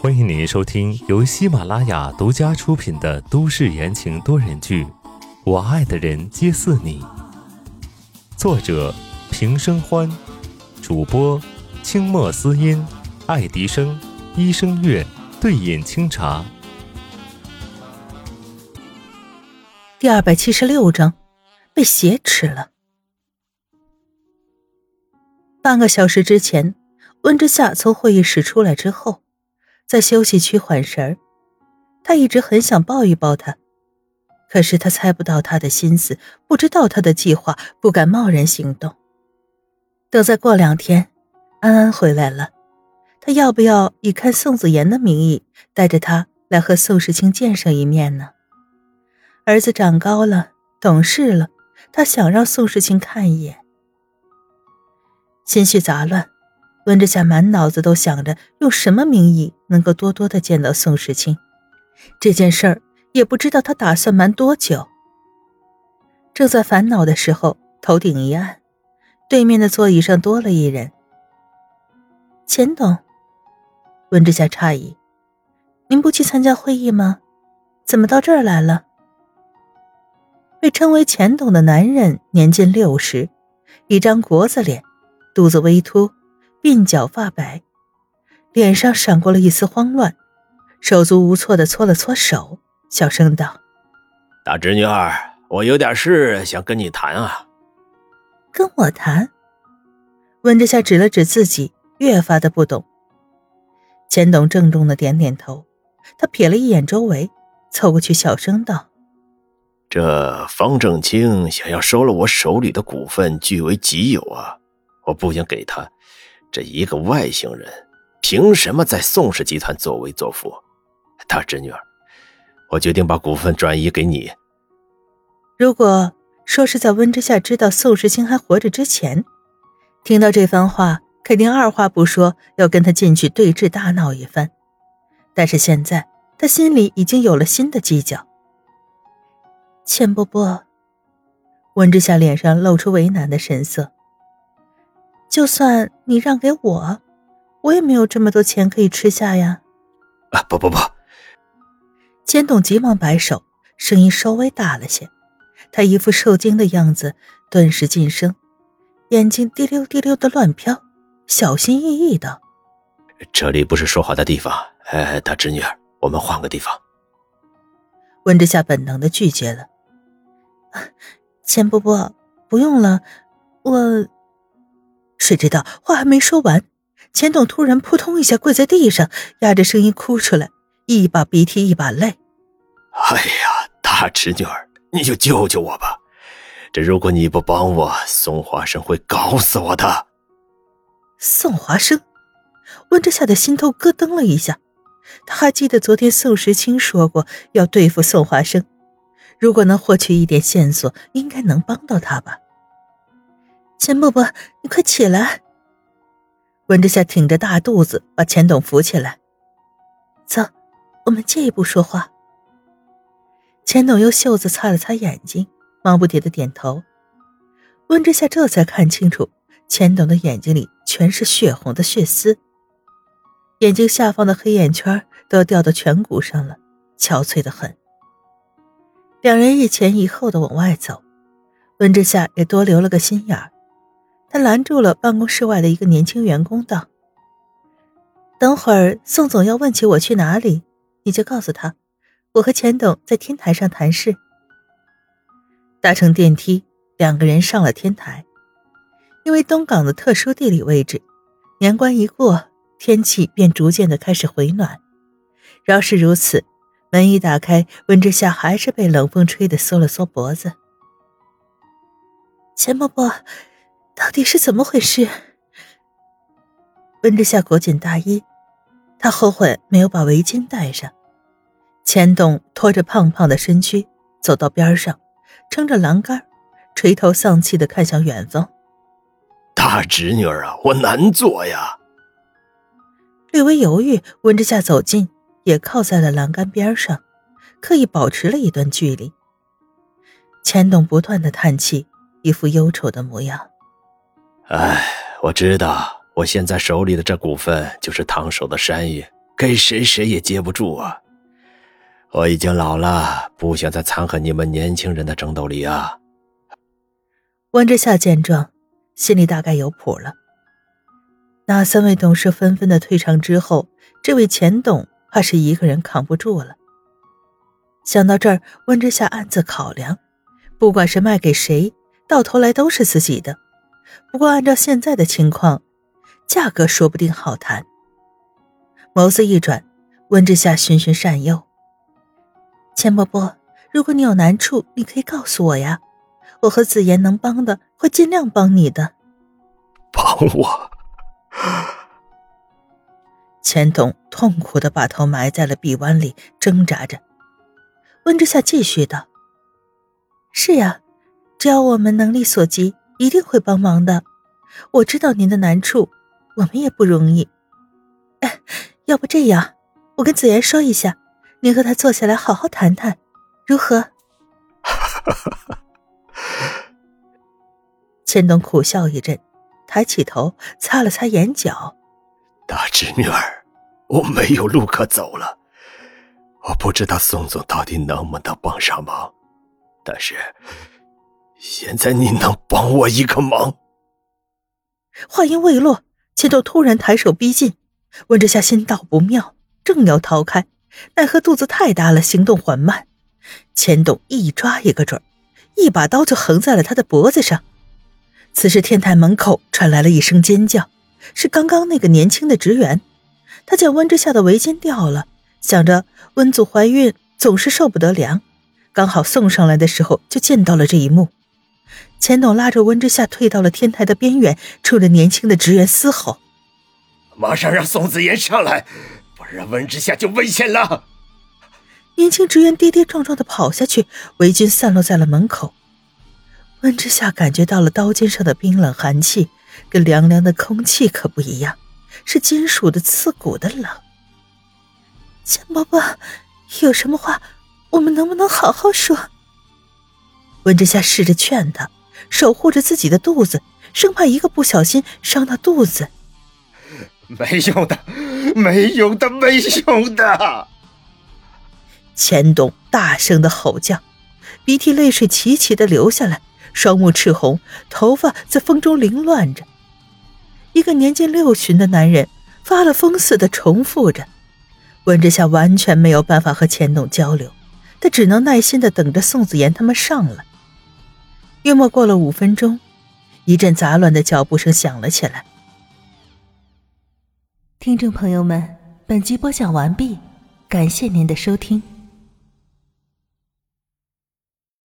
欢迎您收听由喜马拉雅独家出品的都市言情多人剧《我爱的人皆似你》，作者平生欢，主播清墨思音、爱迪生、一生月、对饮清茶。第二百七十六章，被挟持了。半个小时之前，温之夏从会议室出来之后，在休息区缓神儿。他一直很想抱一抱他，可是他猜不到他的心思，不知道他的计划，不敢贸然行动。等再过两天，安安回来了，他要不要以看宋子妍的名义，带着他来和宋时清见上一面呢？儿子长高了，懂事了，他想让宋时清看一眼。心绪杂乱，温之夏满脑子都想着用什么名义能够多多的见到宋时清。这件事儿也不知道他打算瞒多久。正在烦恼的时候，头顶一暗，对面的座椅上多了一人。钱董，温之夏诧异：“您不去参加会议吗？怎么到这儿来了？”被称为钱董的男人年近六十，一张国字脸。肚子微凸，鬓角发白，脸上闪过了一丝慌乱，手足无措的搓了搓手，小声道：“大侄女儿，我有点事想跟你谈啊。”跟我谈？温之夏指了指自己，越发的不懂。钱董郑重的点点头，他瞥了一眼周围，凑过去小声道：“这方正清想要收了我手里的股份据为己有啊。”我不想给他这一个外星人，凭什么在宋氏集团作威作福？大侄女儿，我决定把股份转移给你。如果说是在温之夏知道宋时清还活着之前，听到这番话，肯定二话不说要跟他进去对峙大闹一番。但是现在，他心里已经有了新的计较。钱伯伯，温之夏脸上露出为难的神色。就算你让给我，我也没有这么多钱可以吃下呀！啊，不不不！钱董急忙摆手，声音稍微大了些。他一副受惊的样子，顿时噤声，眼睛滴溜滴溜的乱飘，小心翼翼道：“这里不是说话的地方，哎，大侄女儿，我们换个地方。”温之夏本能的拒绝了：“钱伯伯，不用了，我……”谁知道话还没说完，钱董突然扑通一下跪在地上，压着声音哭出来，一把鼻涕一把泪。哎呀，大侄女儿，你就救救我吧！这如果你不帮我，宋华生会搞死我的。宋华生，温之夏的心头咯噔了一下。他还记得昨天宋时清说过要对付宋华生，如果能获取一点线索，应该能帮到他吧。钱伯伯，你快起来！温之夏挺着大肚子，把钱董扶起来。走，我们借一步说话。钱董用袖子擦了擦眼睛，忙不迭的点头。温之夏这才看清楚，钱董的眼睛里全是血红的血丝，眼睛下方的黑眼圈都要掉到颧骨上了，憔悴的很。两人一前一后的往外走，温之夏也多留了个心眼儿。他拦住了办公室外的一个年轻员工，道：“等会儿宋总要问起我去哪里，你就告诉他，我和钱董在天台上谈事。”搭乘电梯，两个人上了天台。因为东港的特殊地理位置，年关一过，天气便逐渐的开始回暖。饶是如此，门一打开，温之夏还是被冷风吹得缩了缩脖子。钱伯伯。到底是怎么回事？温之夏裹紧大衣，他后悔没有把围巾戴上。钱董拖着胖胖的身躯走到边上，撑着栏杆，垂头丧气的看向远方。大侄女儿啊，我难做呀。略微犹豫，温之夏走近，也靠在了栏杆边上，刻意保持了一段距离。钱董不断的叹气，一副忧愁的模样。哎，我知道，我现在手里的这股份就是烫手的山芋，给谁谁也接不住啊！我已经老了，不想再掺和你们年轻人的争斗里啊！温之夏见状，心里大概有谱了。那三位董事纷纷的退场之后，这位钱董怕是一个人扛不住了。想到这儿，温之夏暗自考量：不管是卖给谁，到头来都是自己的。不过按照现在的情况，价格说不定好谈。眸子一转，温之夏循循善诱：“钱伯伯，如果你有难处，你可以告诉我呀，我和子言能帮的，会尽量帮你的。”帮我？钱董痛苦的把头埋在了臂弯里，挣扎着。温之夏继续道：“是呀，只要我们能力所及，一定会帮忙的。我知道您的难处。”我们也不容易，哎，要不这样，我跟子言说一下，你和他坐下来好好谈谈，如何？千东苦笑一阵，抬起头擦了擦眼角。大侄女儿，我没有路可走了，我不知道宋总到底能不能帮上忙，但是现在你能帮我一个忙。话音未落。钱董突然抬手逼近，温之夏心道不妙，正要逃开，奈何肚子太大了，行动缓慢。钱董一抓一个准儿，一把刀就横在了他的脖子上。此时天台门口传来了一声尖叫，是刚刚那个年轻的职员。他见温之夏的围巾掉了，想着温祖怀孕总是受不得凉，刚好送上来的时候就见到了这一幕。钱董拉着温之夏退到了天台的边缘，冲着年轻的职员嘶吼：“马上让宋子言上来，不然温之夏就危险了！”年轻职员跌跌撞撞的跑下去，围巾散落在了门口。温之夏感觉到了刀尖上的冰冷寒气，跟凉凉的空气可不一样，是金属的、刺骨的冷。钱伯伯，有什么话，我们能不能好好说？温之夏试着劝他，守护着自己的肚子，生怕一个不小心伤到肚子。没用的，没用的，没用的！钱董大声的吼叫，鼻涕泪水齐齐的流下来，双目赤红，头发在风中凌乱着。一个年近六旬的男人发了疯似的重复着。温之夏完全没有办法和钱董交流，他只能耐心的等着宋子言他们上来。约莫过了五分钟，一阵杂乱的脚步声响了起来。听众朋友们，本集播讲完毕，感谢您的收听。